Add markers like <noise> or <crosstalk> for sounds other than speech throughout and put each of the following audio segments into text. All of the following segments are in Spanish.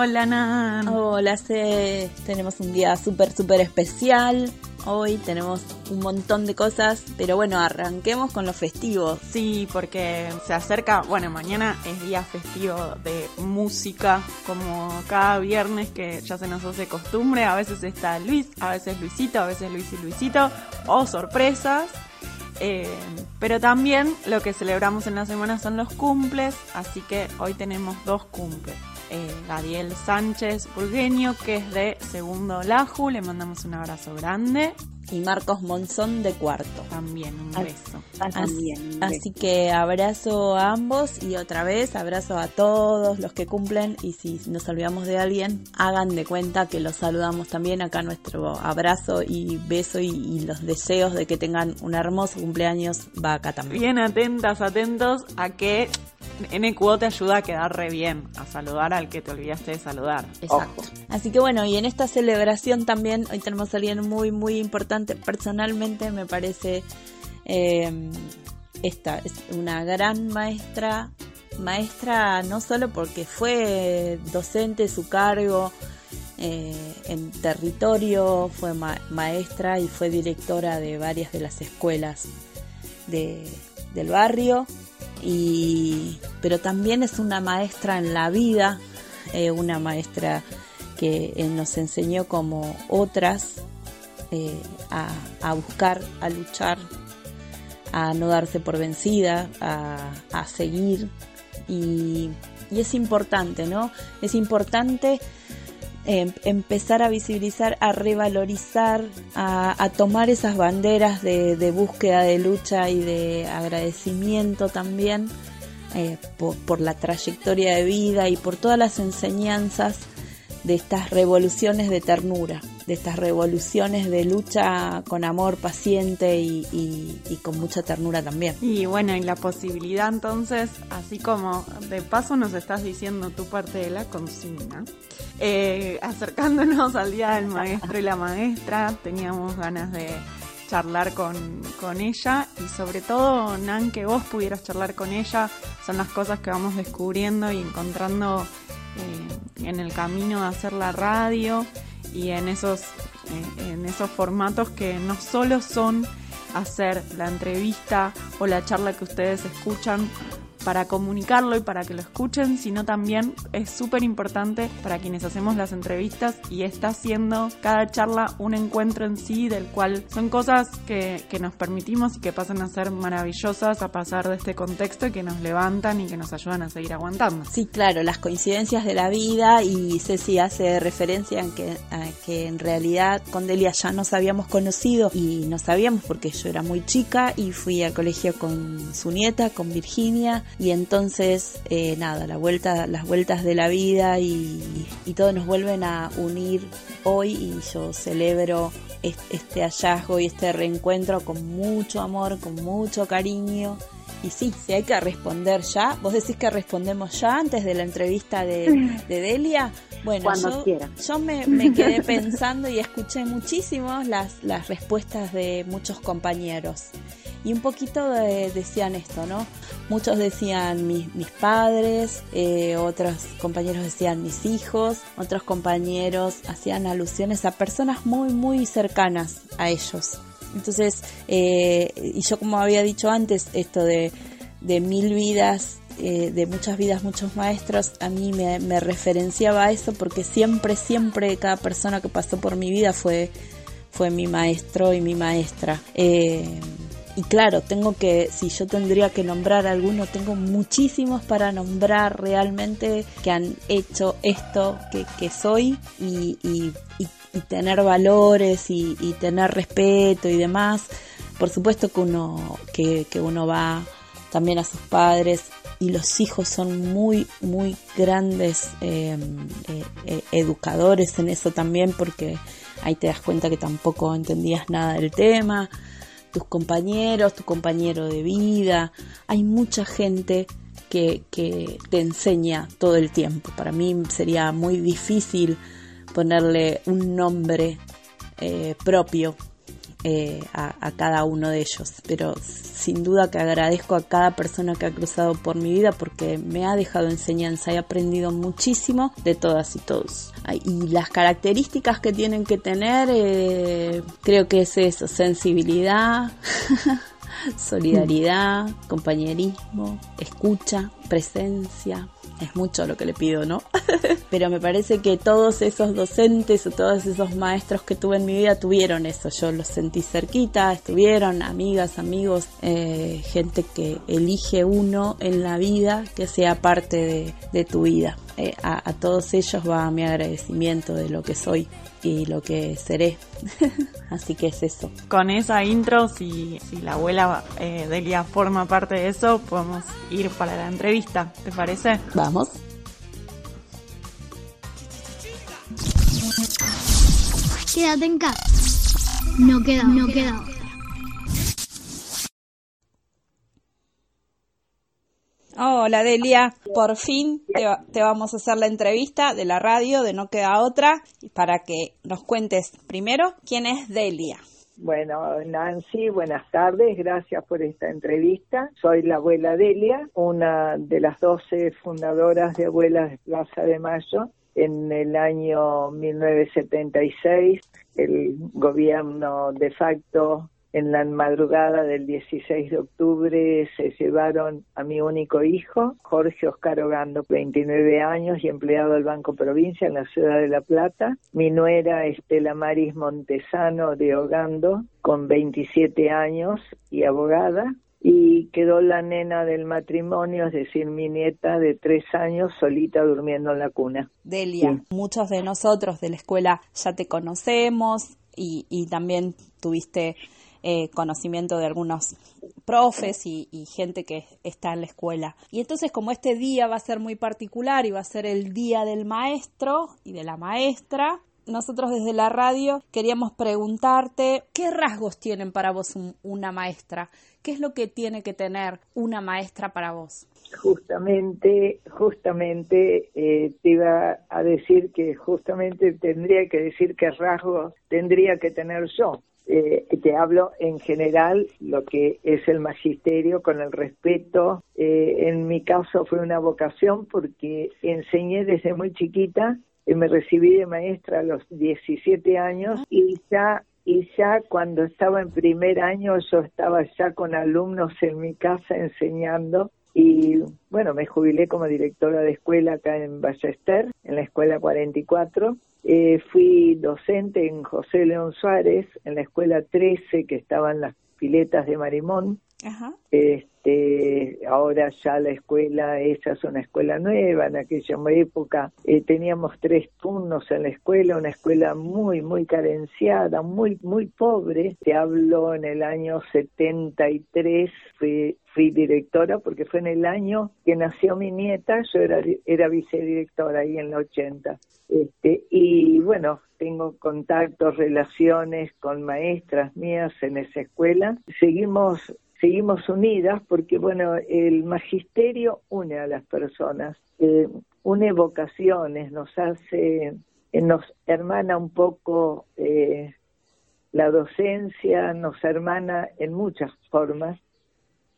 Hola Nan. Hola, C. Tenemos un día súper, súper especial. Hoy tenemos un montón de cosas, pero bueno, arranquemos con los festivos. Sí, porque se acerca, bueno, mañana es día festivo de música, como cada viernes que ya se nos hace costumbre, a veces está Luis, a veces Luisito, a veces Luis y Luisito, o sorpresas. Eh, pero también lo que celebramos en la semana son los cumples, así que hoy tenemos dos cumples. Eh, Gadiel Sánchez Burgueño, que es de segundo Laju, le mandamos un abrazo grande. Y Marcos Monzón de cuarto. También un beso. Así, así que abrazo a ambos y otra vez abrazo a todos los que cumplen y si nos olvidamos de alguien, hagan de cuenta que los saludamos también acá nuestro abrazo y beso y, y los deseos de que tengan un hermoso cumpleaños va acá también. Bien atentas, atentos a que NQO te ayuda a quedar re bien, a saludar al que te olvidaste de saludar. Exacto. Así que bueno, y en esta celebración también hoy tenemos a alguien muy, muy importante. Personalmente me parece eh, esta es una gran maestra, maestra no solo porque fue docente su cargo eh, en territorio, fue ma- maestra y fue directora de varias de las escuelas de- del barrio, y, pero también es una maestra en la vida, eh, una maestra que eh, nos enseñó como otras eh, a, a buscar, a luchar, a no darse por vencida, a, a seguir. Y, y es importante, ¿no? Es importante em- empezar a visibilizar, a revalorizar, a, tomar esas banderas de, búsqueda, de lucha y de agradecimiento también eh, por la trayectoria de vida y por todas las enseñanzas de estas revoluciones de ternura, de estas revoluciones de lucha con amor paciente y, y- con mucha ternura también. Y bueno, y la posibilidad entonces, así como de paso nos estás diciendo tu parte de la consigna, eh, acercándonos al Día del Maestro y la Maestra, teníamos ganas de charlar con, con ella y sobre todo, Nan, que vos pudieras charlar con ella, son las cosas que vamos descubriendo y encontrando eh, en el camino de hacer la radio y en esos, eh, en esos formatos que no solo son hacer la entrevista o la charla que ustedes escuchan para comunicarlo y para que lo escuchen, sino también es súper importante para quienes hacemos las entrevistas y está siendo cada charla un encuentro en sí del cual son cosas que, que nos permitimos y que pasan a ser maravillosas a pasar de este contexto y que nos levantan y que nos ayudan a seguir aguantando. Sí, claro, las coincidencias de la vida y Ceci hace referencia en que, a que en realidad con Delia ya nos habíamos conocido y no sabíamos porque yo era muy chica y fui al colegio con su nieta, con Virginia y entonces eh, nada, la vuelta, las vueltas de la vida y, y todo nos vuelven a unir hoy y yo celebro es- este hallazgo y este reencuentro con mucho amor, con mucho cariño Y sí, si hay que responder ya, vos decís que respondemos ya antes de la entrevista de, de Delia. Bueno, Cuando yo, quiera. yo me, me quedé pensando y escuché muchísimo las, las respuestas de muchos compañeros. Y un poquito de- decían esto, ¿no? Muchos decían mis, mis padres, eh, otros compañeros decían mis hijos, otros compañeros hacían alusiones a personas muy, muy cercanas a ellos. Entonces, eh, y yo como había dicho antes, esto de, de mil vidas, eh, de muchas vidas, muchos maestros, a mí me, me referenciaba a eso porque siempre, siempre cada persona que pasó por mi vida fue, fue mi maestro y mi maestra. Eh, y claro, tengo que, si yo tendría que nombrar alguno, tengo muchísimos para nombrar realmente que han hecho esto que, soy y, y- y- y tener valores y, tener respeto y demás. Por supuesto que uno, que, que uno va también a sus padres y los hijos son muy, muy grandes eh, eh, eh, educadores en eso también porque ahí te das cuenta que tampoco entendías nada del tema tus compañeros, tu compañero de vida. Hay mucha gente que, que te enseña todo el tiempo. Para mí sería muy difícil ponerle un nombre eh, propio eh, a, a cada uno de ellos. Pero sin duda que agradezco a cada persona que ha cruzado por mi vida porque me ha dejado enseñanza. He aprendido muchísimo de todas y todos. Y las características que tienen que tener, eh, creo que es eso, sensibilidad. <laughs> solidaridad, compañerismo, escucha, presencia. Es mucho lo que le pido, ¿no? <laughs> Pero me parece que todos esos docentes o todos esos maestros que tuve en mi vida tuvieron eso. Yo los sentí cerquita, estuvieron amigas, amigos, eh, gente que elige uno en la vida que sea parte de, tu vida. Eh, a, a todos ellos va mi agradecimiento de lo que soy y lo que seré. <laughs> Así que es eso. Con esa intro, si, si la abuela eh, Delia forma parte de eso, podemos ir para la entrevista, ¿te parece? Vamos. Quédate en casa. No queda, no queda Hola Delia, por fin te, te vamos a hacer la entrevista de la radio de No Queda Otra para que nos cuentes primero quién es Delia. Bueno, Nancy, buenas tardes, gracias por esta entrevista. Soy la abuela Delia, una de las 12 fundadoras de Abuelas de Plaza de Mayo. En el año 1976, el gobierno de facto, en la madrugada del 16 de octubre, se llevaron a mi único hijo, Jorge Oscar Ogando, 29 años y empleado del Banco Provincia en la ciudad de La Plata. Mi nuera Estela Maris Montesano de Ogando, con 27 años y abogada. Y quedó la nena del matrimonio, es decir, mi nieta de tres años, solita durmiendo en la cuna. Delia, Sí. muchos de nosotros de la escuela ya te conocemos y, y también tuviste eh, conocimiento de algunos profes y, gente que está en la escuela. Y entonces como este día va a ser muy particular y va a ser el día del maestro y de la maestra, nosotros desde la radio queríamos preguntarte qué rasgos tienen para vos un- una maestra, qué es lo que tiene que tener una maestra para vos. Justamente, justamente eh, te iba a decir que justamente tendría que decir qué rasgos tendría que tener yo. Eh, te hablo en general lo que es el magisterio con el respeto. Eh, en mi caso fue una vocación porque enseñé desde muy chiquita. eh, me recibí de maestra a los 17 años y ya y ya cuando estaba en primer año yo estaba ya con alumnos en mi casa enseñando y bueno, me jubilé como directora de escuela acá en Ballester, en la escuela 44. Eh, fui docente en José León Suárez, en la escuela 13 que estaban las piletas de Marimón. Ajá. Este, ahora ya la escuela, esa es una escuela nueva, en aquella época eh, teníamos tres turnos en la escuela, una escuela muy, muy carenciada, muy, muy pobre. Te hablo en el año 73, fui, fui directora porque fue en el año que nació mi nieta, yo era, era vicedirectora ahí en la 80. Este, y bueno, tengo contactos, relaciones con maestras mías en esa escuela. Seguimos seguimos unidas porque, bueno, el magisterio une a las personas, eh, une vocaciones, nos hace, eh, nos hermana un poco eh, la docencia, nos hermana en muchas formas,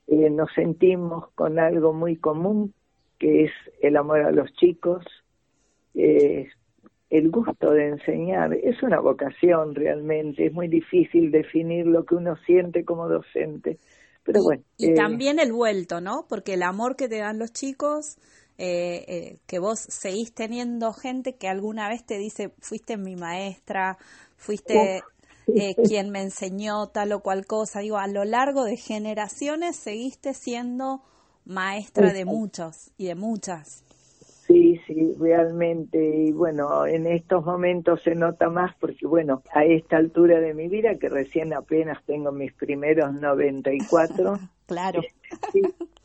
nos sentimos con algo muy común que es el amor a los chicos, el gusto de enseñar. Es una vocación realmente, es muy difícil definir lo que uno siente como docente. Pero bueno. Y, eh, también el vuelto, ¿no? Porque el amor que te dan los chicos, eh, eh, que vos seguís teniendo gente que alguna vez te dice, fuiste mi maestra, fuiste quien me enseñó tal o cual cosa. Digo, a lo largo de generaciones seguiste siendo maestra de muchos y de muchas. Sí, sí, realmente. Y bueno, en estos momentos se nota más porque, bueno, a esta altura de mi vida, que recién apenas tengo mis primeros 94. <laughs> claro.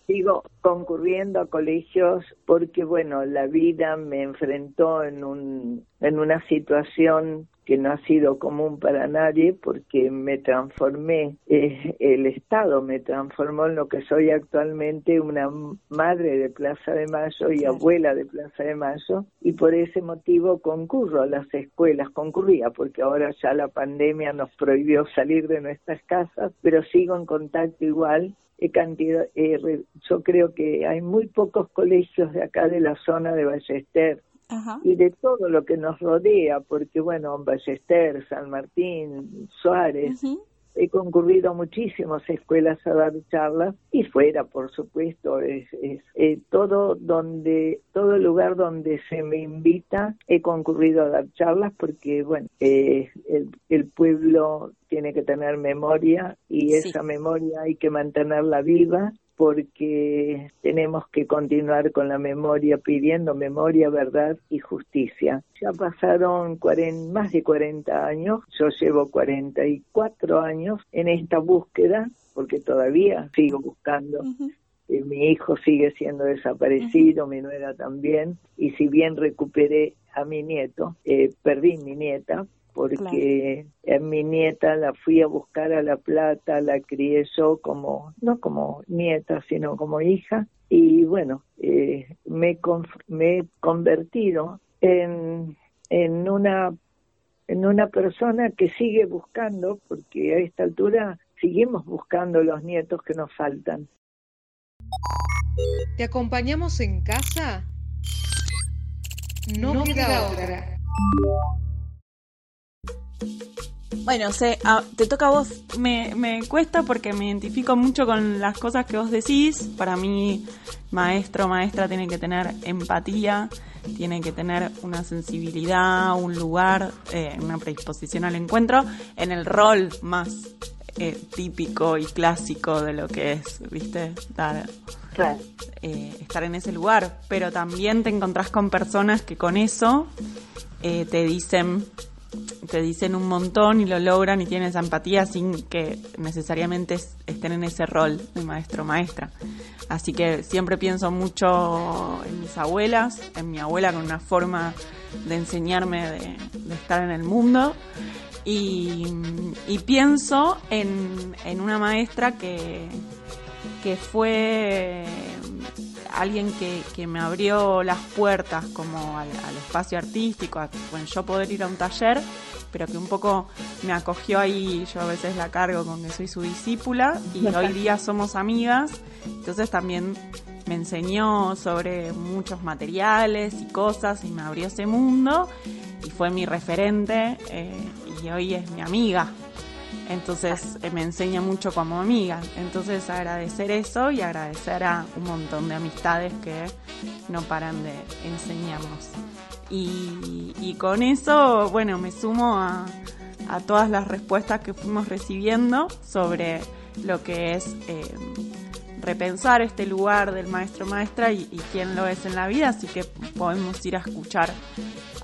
Sigo concurriendo a colegios porque, bueno, la vida me enfrentó en, un, en una situación que no ha sido común para nadie porque me transformé, eh, el Estado me transformó en lo que soy actualmente, una madre de Plaza de Mayo y abuela de Plaza de Mayo, y por ese motivo concurro a las escuelas, concurría porque ahora ya la pandemia nos prohibió salir de nuestras casas, pero sigo en contacto igual cantidad, eh, yo creo que hay muy pocos colegios de acá de la zona de Ballester y de todo lo que nos rodea, porque bueno, Ballester, San Martín, Suárez, he concurrido a muchísimas escuelas a dar charlas y fuera, por supuesto, es, eh, todo donde todo lugar donde se me invita he concurrido a dar charlas porque bueno, eh, el, pueblo tiene que tener memoria y esa memoria hay que mantenerla viva porque tenemos que continuar con la memoria, pidiendo memoria, verdad y justicia. Ya pasaron más de 40 años, yo llevo 44 años en esta búsqueda, porque todavía sigo buscando. Eh, mi hijo sigue siendo desaparecido, mi nuera también, y si bien recuperé a mi nieto, eh, perdí mi nieta, porque en mi nieta la fui a buscar a La Plata, la crié yo como, no como nieta, sino como hija, y bueno, eh, me, me he convertido en, en, una, en una persona que sigue buscando, porque a esta altura seguimos buscando los nietos que nos faltan. ¿Te acompañamos en casa? No, queda otra. Bueno, ah, te toca a vos. Me, me cuesta porque me identifico mucho con las cosas que vos decís. Para mí, maestro, maestra tiene que tener empatía, tiene que tener una sensibilidad, un lugar, eh, una predisposición al encuentro en el rol más eh, típico y clásico de lo que es, ¿viste? Dar, eh, estar en ese lugar. Pero también te encontrás con personas que con eso te dicen te dicen un montón y lo logran y tienen esa empatía sin que necesariamente estén en ese rol de maestro o maestra. Así que siempre pienso mucho en mis abuelas, en mi abuela con una forma de enseñarme de, estar en el mundo. Y, pienso en, una maestra que, que fue alguien que, me abrió las puertas como al, espacio artístico, a bueno, yo poder ir a un taller, pero que un poco me acogió ahí, yo a veces la cargo con que soy su discípula y <laughs> hoy día somos amigas, entonces también me enseñó sobre muchos materiales y cosas y me abrió ese mundo y fue mi referente eh, y hoy es mi amiga. Entonces eh, me enseña mucho como amiga. Entonces agradecer eso y agradecer a un montón de amistades que no paran de enseñarnos. Y, con eso, bueno, me sumo a, todas las respuestas que fuimos recibiendo sobre lo que es eh, repensar este lugar del maestro maestra y, y quién lo es en la vida, así que podemos ir a escuchar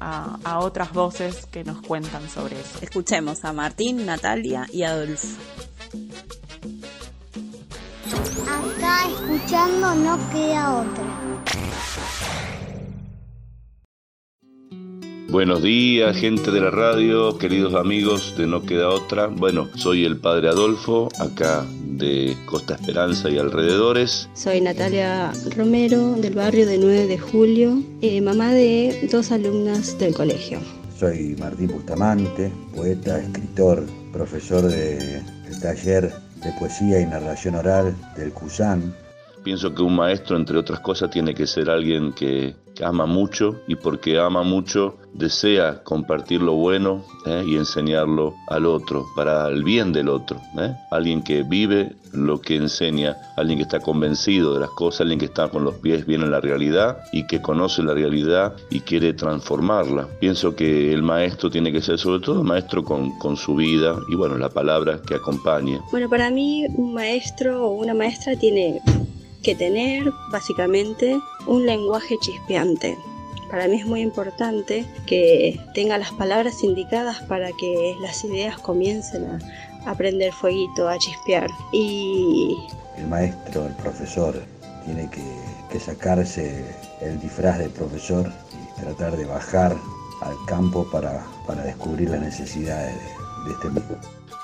a, otras voces que nos cuentan sobre eso. Escuchemos a Martín, Natalia y Adolfo. Acá escuchando no queda otra. Buenos días, gente de la radio, queridos amigos de No Queda Otra. Bueno, soy el padre Adolfo, acá de Costa Esperanza y alrededores. Soy Natalia Romero, del barrio de 9 de Julio, eh, mamá de dos alumnas del colegio. Soy Martín Bustamante, poeta, escritor, profesor del taller de poesía y narración oral del CUSAN. Pienso que un maestro, entre otras cosas, tiene que ser alguien que, que ama mucho y porque ama mucho desea compartir lo bueno ¿eh? y enseñarlo al otro, para el bien del otro. ¿eh? Alguien que vive lo que enseña, alguien que está convencido de las cosas, alguien que está con los pies bien en la realidad y que conoce la realidad y quiere transformarla. Pienso que el maestro tiene que ser sobre todo maestro con, con su vida y bueno, la palabra que acompañe. Bueno, para mí un maestro o una maestra tiene que tener básicamente un lenguaje chispeante. Para mí es muy importante que tenga las palabras indicadas para que las ideas comiencen a, a prender fueguito, a chispear. Y El maestro, el profesor, tiene que, que sacarse el disfraz del profesor y tratar de bajar al campo para, para descubrir las necesidades de, de este mismo.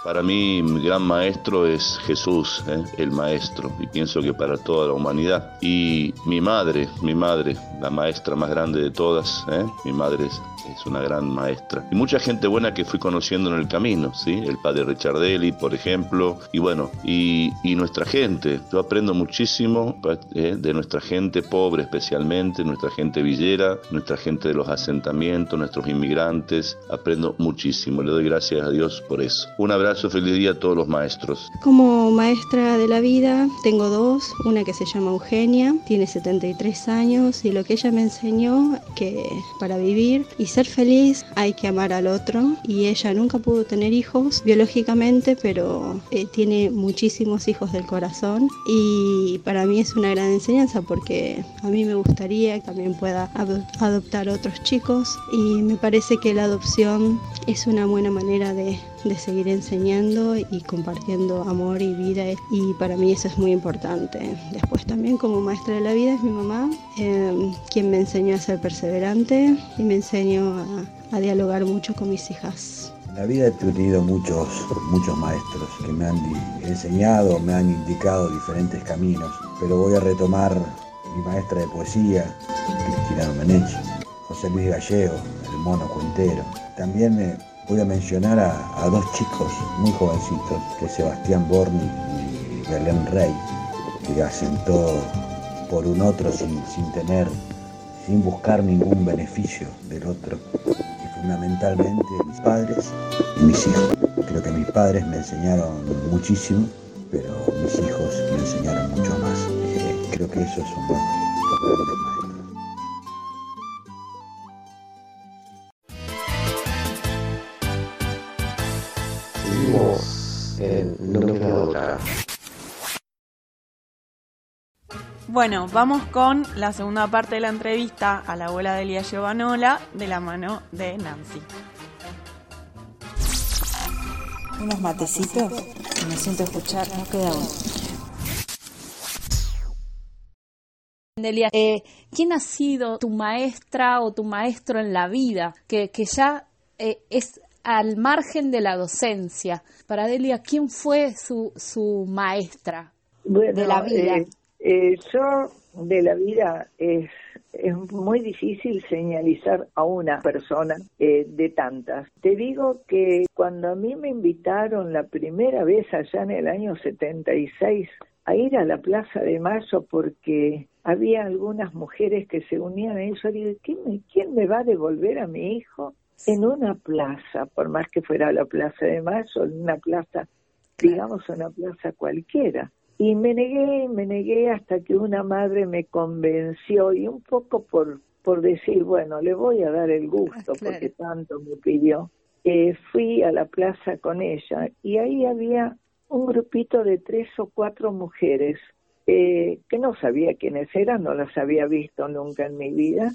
Para mí, mi gran maestro es Jesús, ¿eh? el maestro, y pienso que para toda la humanidad. Y mi madre, mi madre, la maestra más grande de todas, ¿eh? mi madre es, es, una gran maestra. Y mucha gente buena que fui conociendo en el camino, ¿sí? El padre Richardelli, por ejemplo, y bueno, y, y nuestra gente. Yo aprendo muchísimo ¿eh? de nuestra gente pobre especialmente, nuestra gente villera, nuestra gente de los asentamientos, nuestros inmigrantes. Aprendo muchísimo. Le doy gracias a Dios por eso. Un abrazo feliz día a todos los maestros. Como maestra de la vida tengo dos, una que se llama Eugenia, tiene 73 años y lo que ella me enseñó que para vivir y ser feliz hay que amar al otro y ella nunca pudo tener hijos biológicamente pero eh, tiene muchísimos hijos del corazón y para mí es una gran enseñanza porque a mí me gustaría que también pueda adoptar otros chicos y me parece que la adopción es una buena manera de, de seguir enseñando y compartiendo amor y vida y para mí eso es muy importante. Después también como maestra de la vida es mi mamá, eh, quien me enseñó a ser perseverante y me enseñó a, dialogar mucho con mis hijas. La vida he tenido muchos, muchos maestros que me han enseñado, me han indicado diferentes caminos, pero voy a retomar mi maestra de poesía, Cristina Domenech, José Luis Gallego, el mono cuentero. También voy a mencionar a, dos chicos muy jovencitos, que es Sebastián Borni y Belén Rey, que todo por un otro sin, sin tener, sin buscar ningún beneficio del otro. Y fundamentalmente mis padres y mis hijos. Creo que mis padres me enseñaron muchísimo, pero mis hijos me enseñaron mucho más. Eh, creo que eso es un buen Seguimos en No nos queda otra. Bueno, vamos con la segunda parte de la entrevista a la abuela de Elia Giovanola de la mano de Nancy. Unos matecitos me siento a escuchar, no queda uno. Delia, eh, ¿quién ha sido tu maestra o tu maestro en la vida que, que ya eh, es al margen de la docencia? Para Delia, ¿quién fue su, su maestra bueno, de la vida? Eh, eh, yo de la vida es, es muy difícil señalizar a una persona eh, de tantas. Te digo que cuando a mí me invitaron la primera vez allá en el año 76 a ir a la Plaza de Mayo porque había algunas mujeres que se unían a eso, y dije, ¿quién me, ¿quién me va a devolver a mi hijo en una plaza, por más que fuera la Plaza de Mayo, en una plaza, digamos una plaza cualquiera? Y me negué, me negué hasta que una madre me convenció y un poco por, por decir, bueno, le voy a dar el gusto ah, claro. porque tanto me pidió. Eh, fui a la plaza con ella y ahí había un grupito de tres o cuatro mujeres eh, que no sabía quiénes eran, no las había visto nunca en mi vida,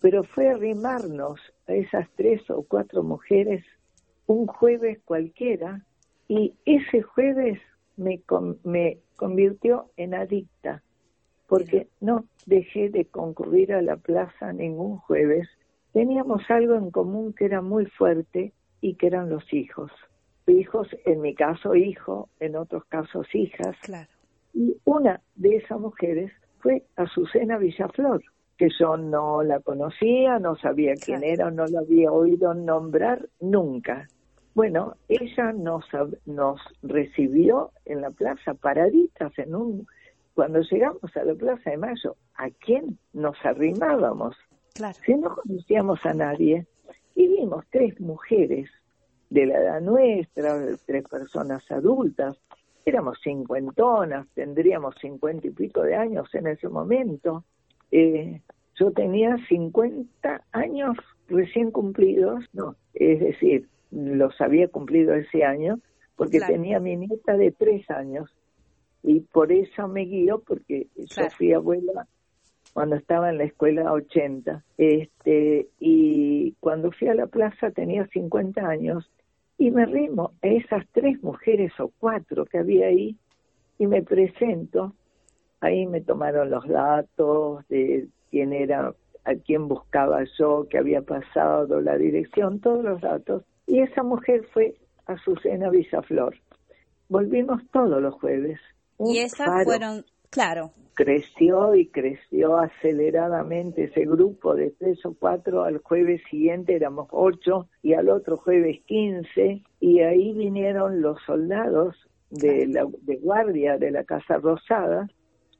pero fue arrimarnos a esas tres o cuatro mujeres un jueves cualquiera y ese jueves me, me convirtió en adicta, porque no dejé de concurrir a la plaza ningún jueves teníamos algo en común que era muy fuerte y que eran los hijos. Hijos, en mi caso hijo, en otros casos hijas. Claro. Y una de esas mujeres fue Azucena Villaflor, que yo no la conocía, no sabía quién era, no la había oído nombrar nunca. Bueno, ella nos, nos recibió en la plaza paraditas en un cuando llegamos a la Plaza de Mayo, ¿a quién nos arrimábamos? Claro. Si no conocíamos a nadie y vimos tres mujeres de la edad nuestra, tres personas adultas, éramos cincuentonas, tendríamos cincuenta y pico de años en ese momento. Eh, yo tenía cincuenta años recién cumplidos, no, es decir, los había cumplido ese año, porque Claro. tenía mi nieta de tres años. Y por eso me guío, porque yo fui abuela cuando estaba en la escuela 80. Este, y cuando fui a la plaza tenía 50 años y me rimo a esas tres mujeres o cuatro que había ahí y me presento. Ahí me tomaron los datos de quién era, a quién buscaba yo, qué había pasado, la dirección, todos los datos. Y esa mujer fue Azucena Villaflor. Volvimos todos los jueves. Un Y esas fueron, claro, creció y creció aceleradamente ese grupo de tres o cuatro, al jueves siguiente éramos ocho y al otro jueves quince y ahí vinieron los soldados de, la, de guardia de la Casa Rosada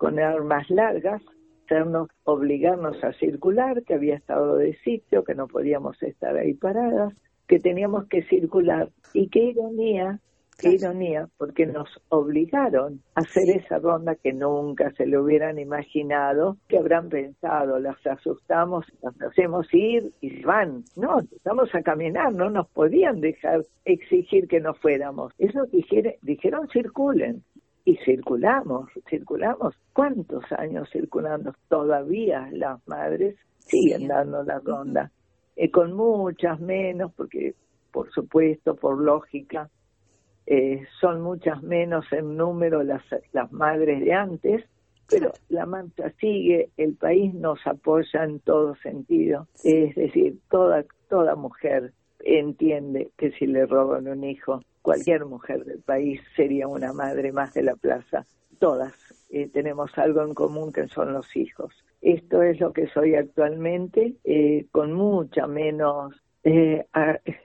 con armas largas, hacernos, obligarnos a circular, que había estado de sitio, que no podíamos estar ahí paradas, que teníamos que circular y qué ironía Qué ironía, porque nos obligaron a hacer esa ronda que nunca se le hubieran imaginado, que habrán pensado, las asustamos, las hacemos ir y van. No, empezamos a caminar, no nos podían dejar exigir que no fuéramos. Eso dijere- dijeron circulen. Y circulamos, circulamos. ¿Cuántos años circulando? Todavía las madres siguen dando la ronda. Eh, con muchas menos, porque por supuesto, por lógica, eh, son muchas menos en número las, las madres de antes, pero la marcha sigue, el país nos apoya en todo sentido. Es decir, toda, toda mujer entiende que si le roban un hijo, cualquier mujer del país sería una madre más de la plaza. Todas eh, tenemos algo en común que son los hijos. Esto es lo que soy actualmente, eh, con mucha menos... eh,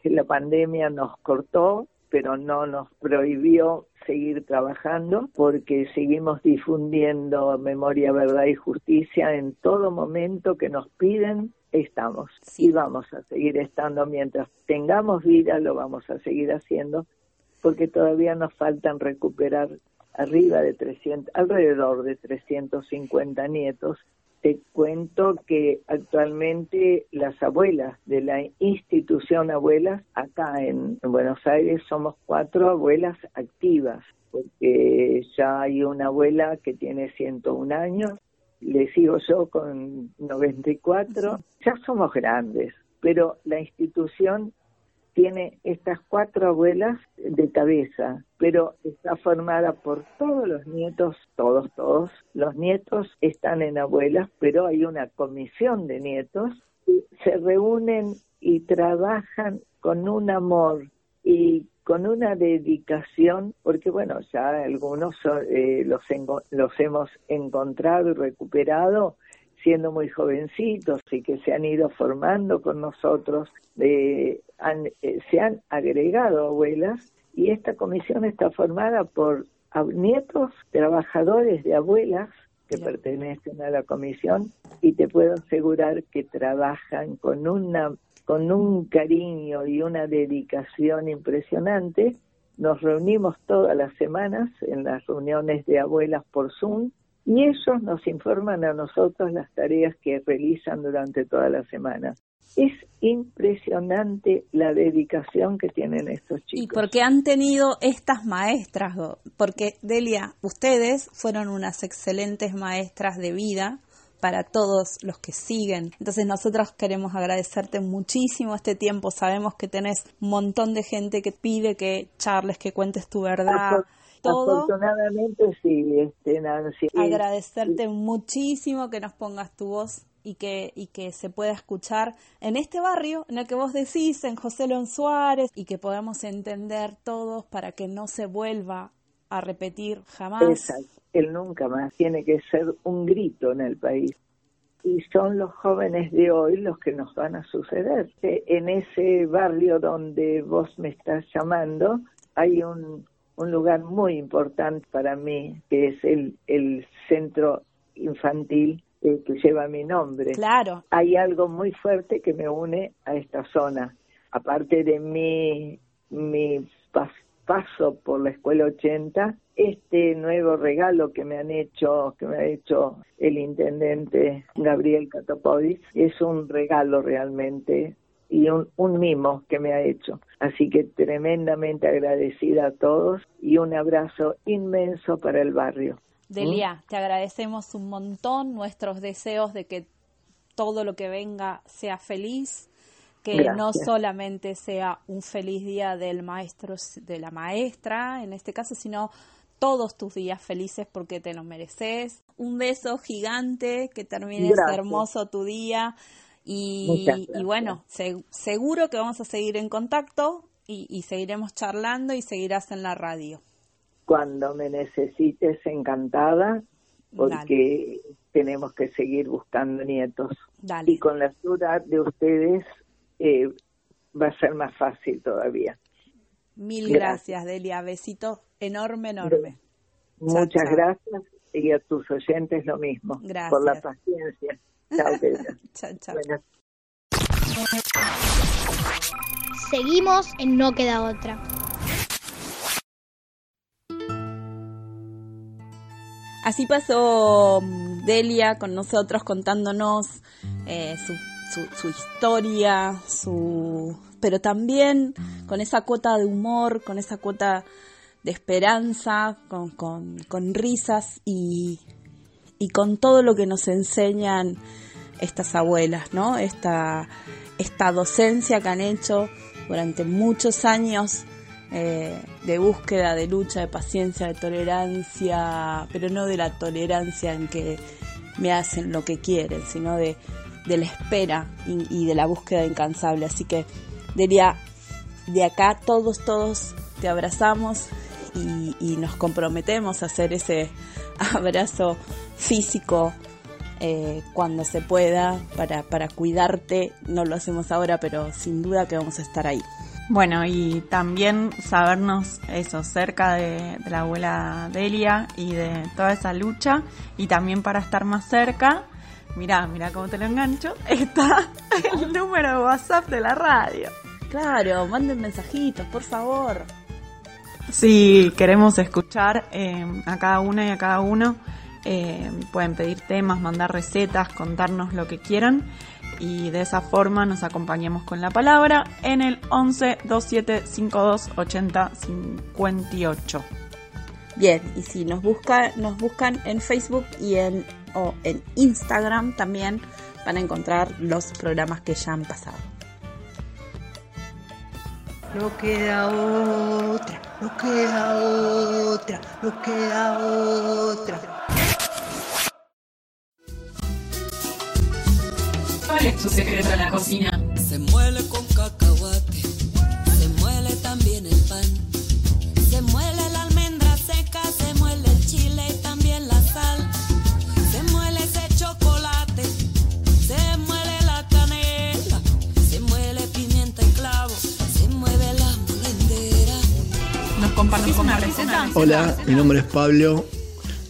la pandemia nos cortó, pero no nos prohibió seguir trabajando porque seguimos difundiendo memoria, verdad y justicia en todo momento que nos piden. Estamos y vamos a seguir estando mientras tengamos vida, lo vamos a seguir haciendo porque todavía nos faltan recuperar arriba de 300, alrededor de 350 nietos. Te cuento que actualmente las abuelas de la institución Abuelas, acá en, en Buenos Aires, somos cuatro abuelas activas, porque ya hay una abuela que tiene 101 años, le sigo yo con 94, ya somos grandes, pero la institución tiene estas cuatro abuelas de cabeza, pero está formada por todos los nietos, todos, todos. Los nietos están en abuelas, pero hay una comisión de nietos. Y se reúnen y trabajan con un amor y con una dedicación, porque bueno, ya algunos eh, los, los hemos encontrado y recuperado siendo muy jovencitos y que se han ido formando con nosotros, eh, han- eh, se han agregado abuelas y esta comisión está formada por nietos, trabajadores de abuelas que pertenecen a la comisión y te puedo asegurar que trabajan con una con un cariño y una dedicación impresionante. Nos reunimos todas las semanas en las reuniones de abuelas por Zoom y ellos nos informan a nosotros las tareas que realizan durante toda la semana. Es impresionante la dedicación que tienen estos Y chicos. porque han tenido estas maestras, porque Delia, ustedes fueron unas excelentes maestras de vida para todos los que siguen. Entonces nosotros queremos agradecerte muchísimo este tiempo. Sabemos que tenés un montón de gente que pide que charles, que cuentes tu verdad. Todo. Afortunadamente sí, este, Nancy. Agradecerte muchísimo que nos pongas tu voz y que, y que se pueda escuchar en este barrio en el que vos decís, en José León Suárez, y que podamos entender todos para que no se vuelva a repetir jamás. Exacto. El nunca más tiene que ser un grito en el país. Y son los jóvenes de hoy los que nos van a suceder. En ese barrio donde vos me estás llamando, hay un, un lugar muy importante para mí, que es el, el centro infantil eh, que lleva mi nombre. Claro. Hay algo muy fuerte que me une a esta zona. Aparte de mi, mi paso por la escuela 80, este nuevo regalo que me han hecho, que me ha hecho el intendente Gabriel Catopodis, es un regalo realmente y un, un mimo que me ha hecho. Así que tremendamente agradecida a todos y un abrazo inmenso para el barrio. Delia, te agradecemos un montón nuestros deseos de que todo lo que venga sea feliz, que no solamente sea un feliz día del maestro, de la maestra, en este caso, sino todos tus días felices porque te lo mereces. Un beso gigante, que termines Gracias. hermoso tu día y, bueno, se- seguro que vamos a seguir en contacto y, y seguiremos charlando y seguirás en la radio. Cuando me necesites, encantada, porque tenemos que seguir buscando nietos. Dale. Y con la ayuda de ustedes eh, va a ser más fácil todavía. Mil Gracias. gracias, Delia. Besito enorme, enorme. Muchas chao. gracias y a tus oyentes lo mismo. Gracias. Por la paciencia. Chao, <laughs> querida. Chao, chao. Buenas Seguimos en No Queda Otra. Así pasó mm, Delia con nosotros contándonos eh, su, su- historia, su pero también con esa cuota de humor, con esa cuota de esperanza, con, con- con risas y, y con todo lo que nos enseñan estas abuelas, ¿no? Esta, esta docencia que han hecho durante muchos años eh, de búsqueda, de lucha, de paciencia, de tolerancia, pero no de la tolerancia en que me hacen lo que quieren, sino de, de la espera y, de la búsqueda incansable. Así que, Delia, de acá todos, todos te abrazamos y, nos comprometemos a hacer ese abrazo físico eh, cuando se pueda para, para cuidarte. No lo hacemos ahora, pero sin duda que vamos a estar ahí. Bueno, y también sabernos eso, cerca de la abuela Delia y de toda esa lucha. Y también para estar más cerca, mirá, mirá cómo te lo engancho, <laughs> está el número de WhatsApp de la radio. Claro, manden mensajitos, por favor. Si queremos escuchar eh, a cada una y a cada uno, eh, pueden pedir temas, mandar recetas, contarnos lo que quieran y de esa forma nos acompañamos con la palabra en el 11 27 52 80 58. Bien, y si nos busca, nos buscan en Facebook y en o en Instagram también van a encontrar los programas que ya han pasado. No queda otra, no queda otra, no queda otra. ¿Cuál es tu secreto en la cocina? Se muele con cacahuate, Hola, mi nombre es Pablo,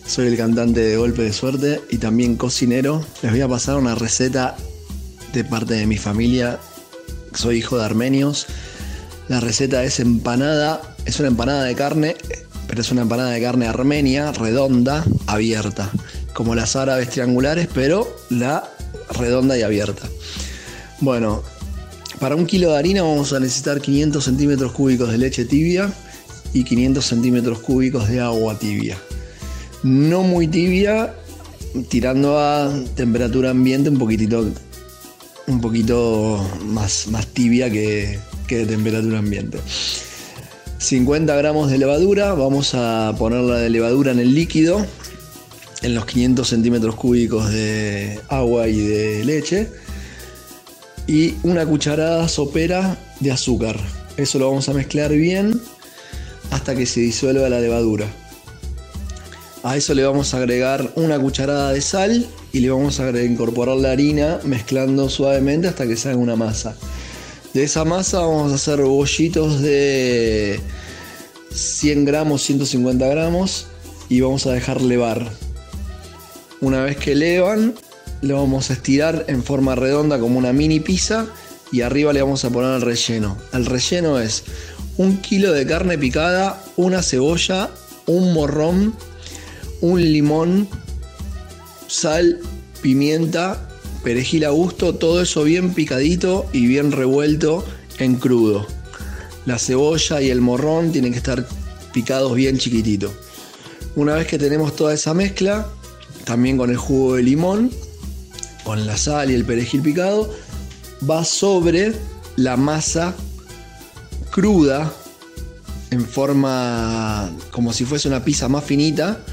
soy el cantante de Golpe de Suerte y también cocinero. Les voy a pasar una receta de parte de mi familia. Soy hijo de armenios. La receta es empanada, es una empanada de carne, pero es una empanada de carne armenia, redonda, abierta, como las árabes triangulares, pero la redonda y abierta. Bueno, para un kilo de harina vamos a necesitar 500 centímetros cúbicos de leche tibia y 500 centímetros cúbicos de agua tibia. No muy tibia, tirando a temperatura ambiente un poquitito, un poquito más, más tibia que, que de temperatura ambiente. 50 gramos de levadura, vamos a poner la levadura en el líquido. en los 500 centímetros cúbicos de agua y de leche y una cucharada sopera de azúcar. Eso lo vamos a mezclar bien hasta que se disuelva la levadura. A eso le vamos a agregar una cucharada de sal y le vamos a incorporar la harina mezclando suavemente hasta que salga una masa. De esa masa vamos a hacer bollitos de 100 gramos, 150 gramos y vamos a dejar levar. Una vez que levan, lo vamos a estirar en forma redonda como una mini pizza y arriba le vamos a poner el relleno. El relleno es un kilo de carne picada, una cebolla, un morrón, un limón, sal, pimienta, perejil a gusto, todo eso bien picadito y bien revuelto en crudo. La cebolla y el morrón tienen que estar picados bien chiquitito. Una vez que tenemos toda esa mezcla, también con el jugo de limón, con la sal y el perejil picado, va sobre la masa cruda en forma como si fuese una pizza más finita,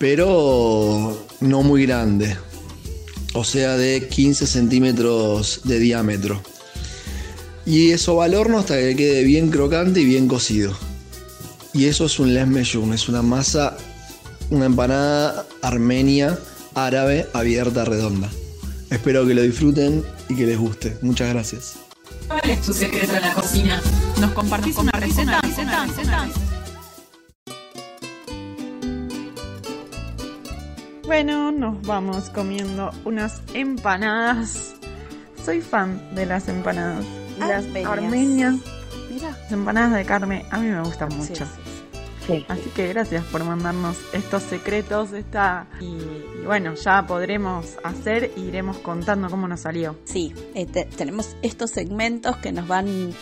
pero no muy grande, o sea de 15 centímetros de diámetro. Y eso va al horno hasta que quede bien crocante y bien cocido. Y eso es un lesmeyun, es una masa, una empanada armenia árabe abierta redonda. Espero que lo disfruten y que les guste. Muchas gracias. ¿Cuál es tu secreto en la cocina? ¿Nos compartís una receta? receta, receta? Bueno, nos vamos comiendo unas empanadas. Soy fan de las empanadas. Y las armenias. Mira. Las empanadas de carne a mí me gustan mucho. Sí, Así que gracias por mandarnos estos secretos, esta y, y bueno, ya podremos hacer e iremos contando cómo nos salió. Sí, eh, te- tenemos estos segmentos que nos van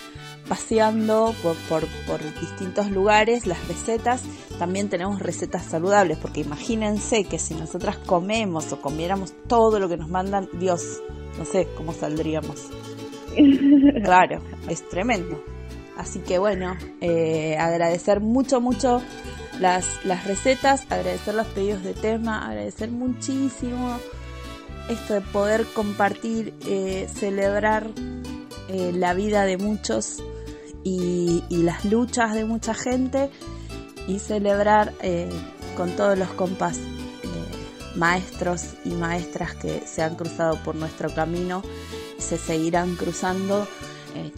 paseando por, por, por distintos lugares, las recetas. También tenemos recetas saludables, porque imagínense que si nosotras comemos o comiéramos todo lo que nos mandan, Dios, no sé cómo saldríamos. <laughs> Claro, es tremendo. Así que bueno, eh, agradecer mucho, mucho las, las recetas, agradecer los pedidos de tema, agradecer muchísimo esto de poder compartir, eh, celebrar eh, la vida de muchos y, las luchas de mucha gente y celebrar con todos los compas maestros y maestras que se han cruzado por nuestro camino se seguirán cruzando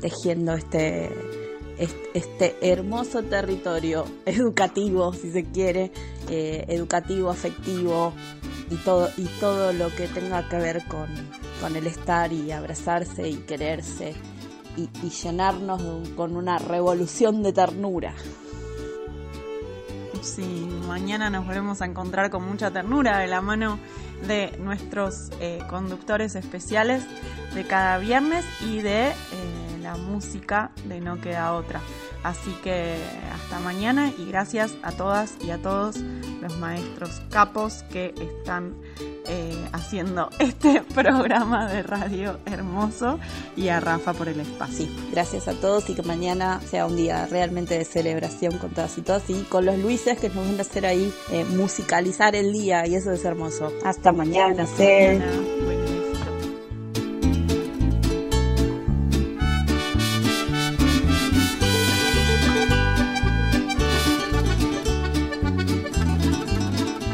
tejiendo este, est- este hermoso territorio <laughs> educativo, si se quiere, eh, educativo, afectivo y todo, y todo lo que tenga que ver con, con el estar y abrazarse y quererse y, llenarnos un- con una revolución de ternura. Sí, mañana nos volvemos a encontrar con mucha ternura de la mano de nuestros eh, conductores especiales de cada viernes y de eh, la música de No Queda Otra. Así que hasta mañana y gracias a todas y a todos los maestros capos que están eh, haciendo <laughs> este programa de radio hermoso y a Rafa por el espacio. Gracias a todos y que mañana sea un día realmente de celebración con todas y todos y con los Luises que nos van a hacer ahí eh, musicalizar el día y eso es hermoso. Hasta mañana, Cel.